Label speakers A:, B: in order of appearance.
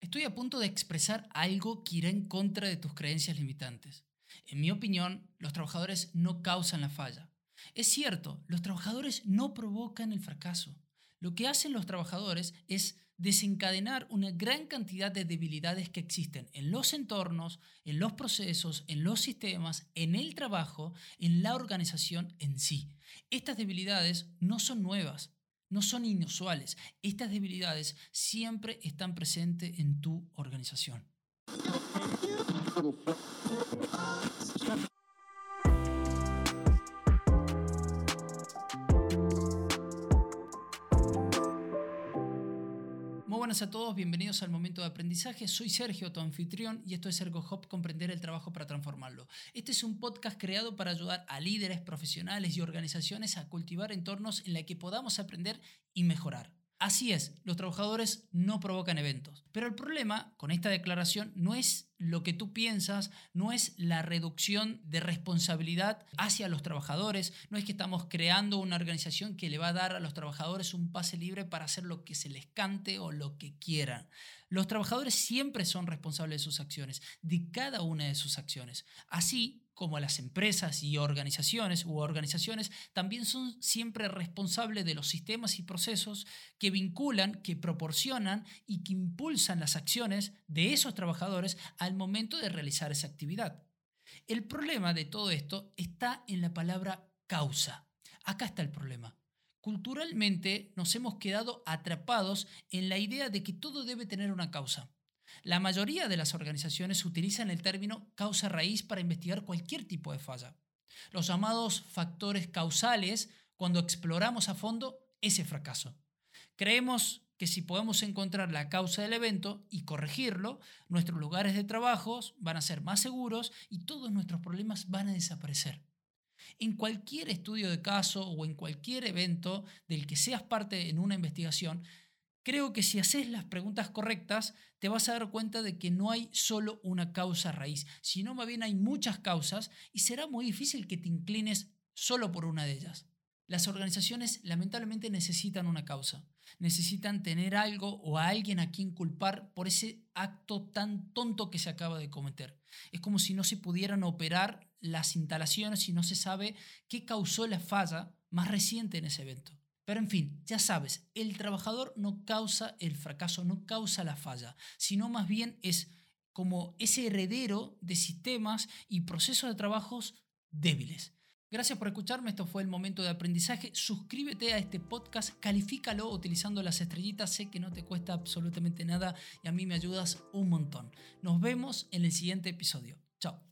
A: Estoy a punto de expresar algo que irá en contra de tus creencias limitantes. En mi opinión, los trabajadores no causan la falla. Es cierto, los trabajadores no provocan el fracaso. Lo que hacen los trabajadores es desencadenar una gran cantidad de debilidades que existen en los entornos, en los procesos, en los sistemas, en el trabajo, en la organización en sí. Estas debilidades no son nuevas, no son inusuales. Estas debilidades siempre están presentes en tu organización. Buenas a todos, bienvenidos al momento de aprendizaje. Soy Sergio, tu anfitrión, y esto es ErgoHop, comprender el trabajo para transformarlo. Este es un podcast creado para ayudar a líderes, profesionales y organizaciones a cultivar entornos en los que podamos aprender y mejorar. Así es, los trabajadores no provocan eventos. Pero el problema con esta declaración no es lo que tú piensas, no es la reducción de responsabilidad hacia los trabajadores, no es que estamos creando una organización que le va a dar a los trabajadores un pase libre para hacer lo que se les cante o lo que quieran. Los trabajadores siempre son responsables de sus acciones, de cada una de sus acciones. Así, como las empresas y organizaciones u organizaciones también son siempre responsables de los sistemas y procesos que vinculan, que proporcionan y que impulsan las acciones de esos trabajadores al momento de realizar esa actividad. El problema de todo esto está en la palabra causa. Acá está el problema. Culturalmente nos hemos quedado atrapados en la idea de que todo debe tener una causa. La mayoría de las organizaciones utilizan el término causa raíz para investigar cualquier tipo de falla. Los llamados factores causales cuando exploramos a fondo ese fracaso. Creemos que si podemos encontrar la causa del evento y corregirlo, nuestros lugares de trabajo van a ser más seguros y todos nuestros problemas van a desaparecer. En cualquier estudio de caso o en cualquier evento del que seas parte en una investigación, Creo que si haces las preguntas correctas, te vas a dar cuenta de que no hay solo una causa raíz, sino más bien hay muchas causas y será muy difícil que te inclines solo por una de ellas. Las organizaciones lamentablemente necesitan una causa, necesitan tener algo o a alguien a quien culpar por ese acto tan tonto que se acaba de cometer. Es como si no se pudieran operar las instalaciones y no se sabe qué causó la falla más reciente en ese evento. Pero en fin, ya sabes, el trabajador no causa el fracaso, no causa la falla, sino más bien es como ese heredero de sistemas y procesos de trabajos débiles. Gracias por escucharme, esto fue el momento de aprendizaje. Suscríbete a este podcast, califícalo utilizando las estrellitas, sé que no te cuesta absolutamente nada y a mí me ayudas un montón. Nos vemos en el siguiente episodio. Chao.